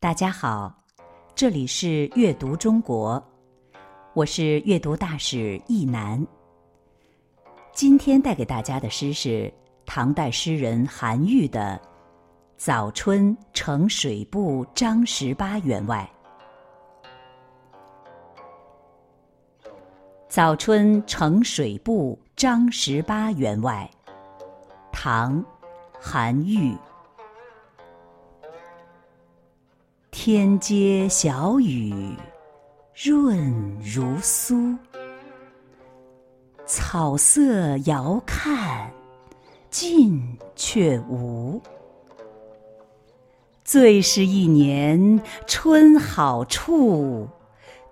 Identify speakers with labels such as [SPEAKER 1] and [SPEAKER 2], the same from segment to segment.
[SPEAKER 1] 大家好，这里是阅读中国，我是阅读大使易楠。今天带给大家的诗是唐代诗人韩愈的《早春呈水部张十八员外》。早春呈水部张十八员外，唐，韩愈。天街小雨润如酥，草色遥看近却无。最是一年春好处，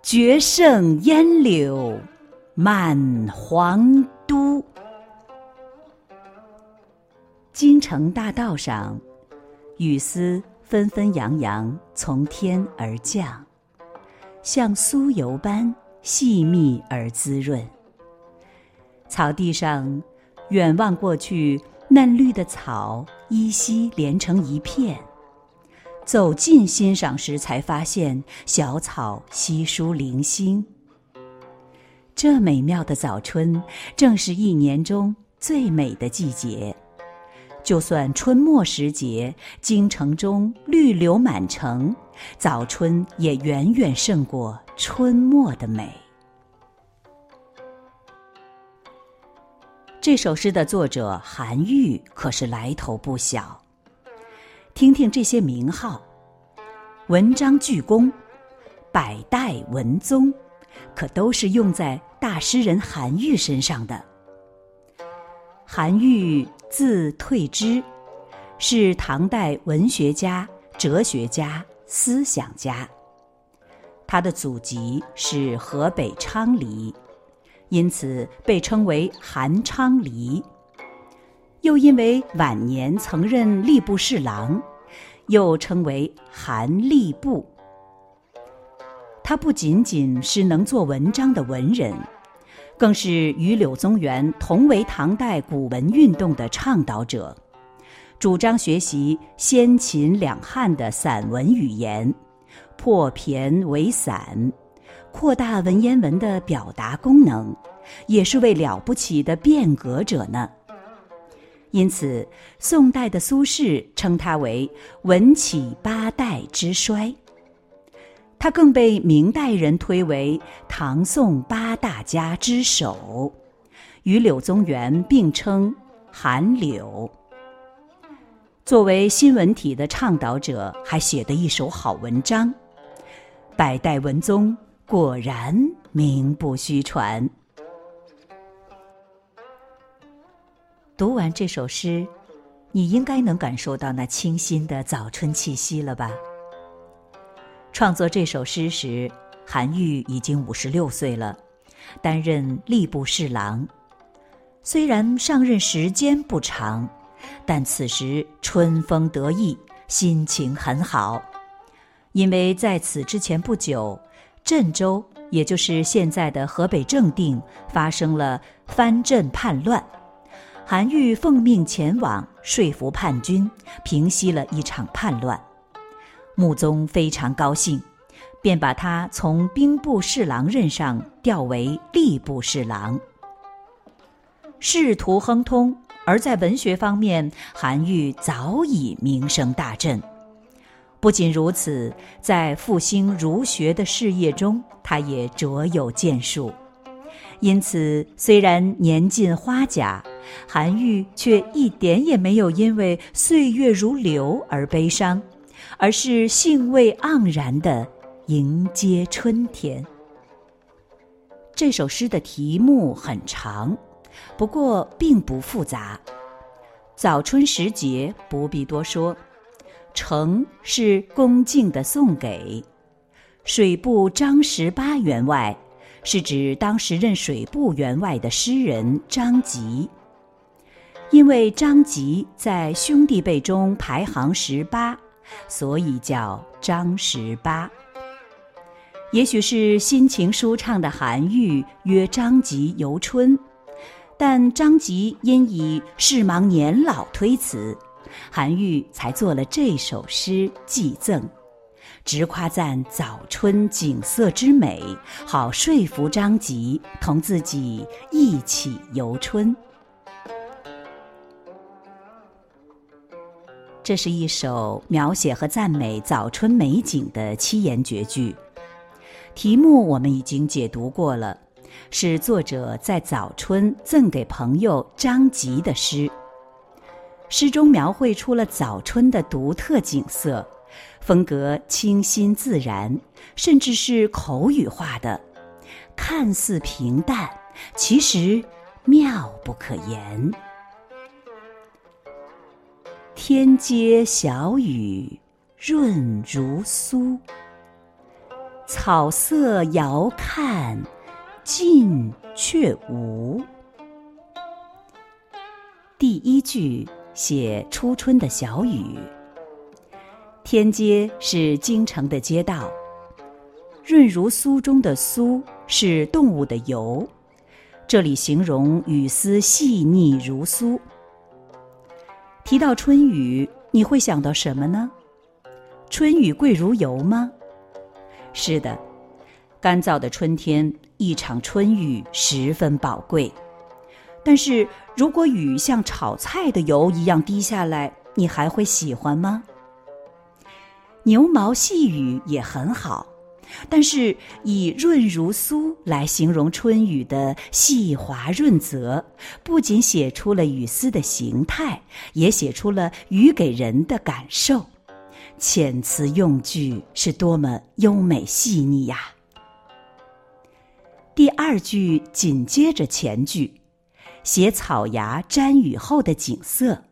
[SPEAKER 1] 绝胜烟柳。满皇都，京城大道上，雨丝纷纷扬扬从天而降，像酥油般细密而滋润。草地上，远望过去，嫩绿的草依稀连成一片；走近欣赏时，才发现小草稀疏零星。这美妙的早春，正是一年中最美的季节。就算春末时节，京城中绿柳满城，早春也远远胜过春末的美。这首诗的作者韩愈可是来头不小。听听这些名号：文章巨公、百代文宗。可都是用在大诗人韩愈身上的。韩愈字退之，是唐代文学家、哲学家、思想家。他的祖籍是河北昌黎，因此被称为韩昌黎。又因为晚年曾任吏部侍郎，又称为韩吏部。他不仅仅是能做文章的文人，更是与柳宗元同为唐代古文运动的倡导者，主张学习先秦两汉的散文语言，破骈为散，扩大文言文的表达功能，也是位了不起的变革者呢。因此，宋代的苏轼称他为“文起八代之衰”。他更被明代人推为唐宋八大家之首，与柳宗元并称“韩柳”。作为新文体的倡导者，还写得一手好文章，百代文宗果然名不虚传。读完这首诗，你应该能感受到那清新的早春气息了吧？创作这首诗时，韩愈已经五十六岁了，担任吏部侍郎。虽然上任时间不长，但此时春风得意，心情很好。因为在此之前不久，镇州也就是现在的河北正定发生了藩镇叛乱，韩愈奉命前往说服叛军，平息了一场叛乱。穆宗非常高兴，便把他从兵部侍郎任上调为吏部侍郎。仕途亨通，而在文学方面，韩愈早已名声大振。不仅如此，在复兴儒学的事业中，他也卓有建树。因此，虽然年近花甲，韩愈却一点也没有因为岁月如流而悲伤。而是兴味盎然的迎接春天。这首诗的题目很长，不过并不复杂。早春时节不必多说，呈是恭敬的送给。水部张十八员外，是指当时任水部员外的诗人张籍。因为张籍在兄弟辈中排行十八。所以叫张十八。也许是心情舒畅的韩愈约张籍游春，但张籍因以事忙年老推辞，韩愈才做了这首诗寄赠，直夸赞早春景色之美，好说服张籍同自己一起游春。这是一首描写和赞美早春美景的七言绝句，题目我们已经解读过了，是作者在早春赠给朋友张籍的诗。诗中描绘出了早春的独特景色，风格清新自然，甚至是口语化的，看似平淡，其实妙不可言。天街小雨润如酥，草色遥看近却无。第一句写初春的小雨。天街是京城的街道，润如酥中的酥是动物的油，这里形容雨丝细腻如酥。提到春雨，你会想到什么呢？春雨贵如油吗？是的，干燥的春天，一场春雨十分宝贵。但是如果雨像炒菜的油一样滴下来，你还会喜欢吗？牛毛细雨也很好。但是以润如酥来形容春雨的细滑润泽，不仅写出了雨丝的形态，也写出了雨给人的感受。遣词用句是多么优美细腻呀！第二句紧接着前句，写草芽沾雨后的景色。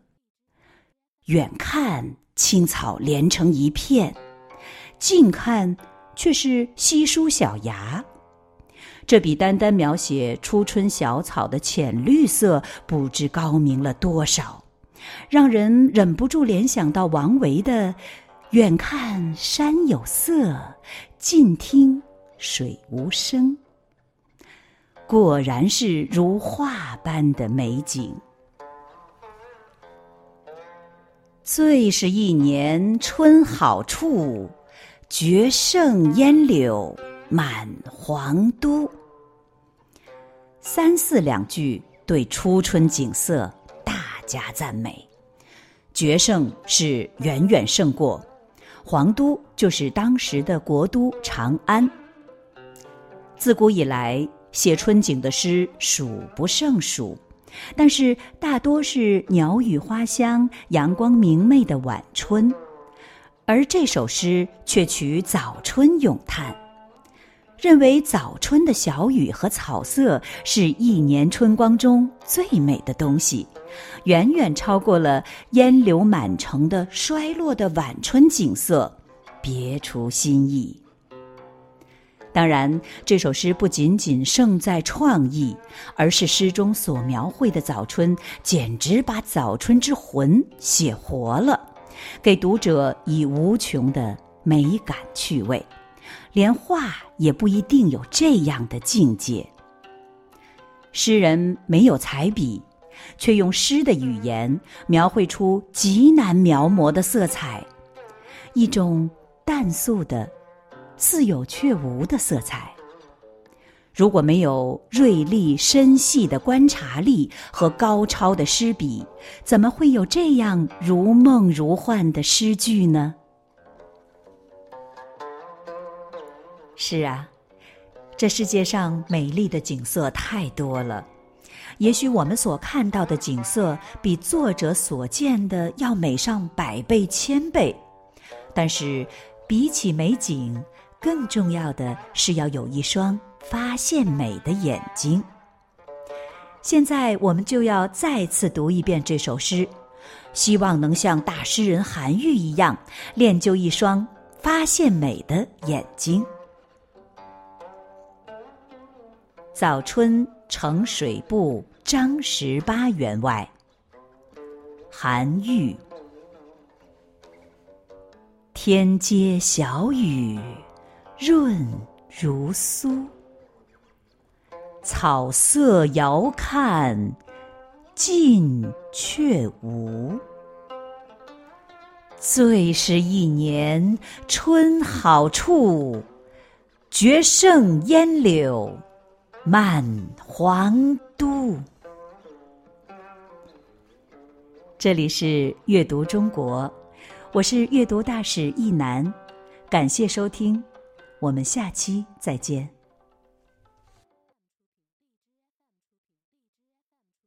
[SPEAKER 1] 远看青草连成一片，近看。却是稀疏小芽，这比单单描写初春小草的浅绿色不知高明了多少，让人忍不住联想到王维的“远看山有色，近听水无声”。果然是如画般的美景。最是一年春好处。绝胜烟柳满皇都。三四两句对初春景色大加赞美。绝胜是远远胜过，皇都就是当时的国都长安。自古以来，写春景的诗数不胜数，但是大多是鸟语花香、阳光明媚的晚春。而这首诗却取早春咏叹，认为早春的小雨和草色是一年春光中最美的东西，远远超过了烟柳满城的衰落的晚春景色，别出心意。当然，这首诗不仅仅胜在创意，而是诗中所描绘的早春，简直把早春之魂写活了。给读者以无穷的美感趣味，连画也不一定有这样的境界。诗人没有彩笔，却用诗的语言描绘出极难描摹的色彩，一种淡素的、似有却无的色彩。如果没有锐利深细的观察力和高超的诗笔，怎么会有这样如梦如幻的诗句呢？是啊，这世界上美丽的景色太多了，也许我们所看到的景色比作者所见的要美上百倍千倍，但是比起美景，更重要的是要有一双。发现美的眼睛。现在我们就要再次读一遍这首诗，希望能像大诗人韩愈一样，练就一双发现美的眼睛。早春呈水部张十八员外。韩愈。天街小雨润如酥。草色遥看近却无，最是一年春好处，绝胜烟柳满皇都。这里是阅读中国，我是阅读大使易楠，感谢收听，我们下期再见。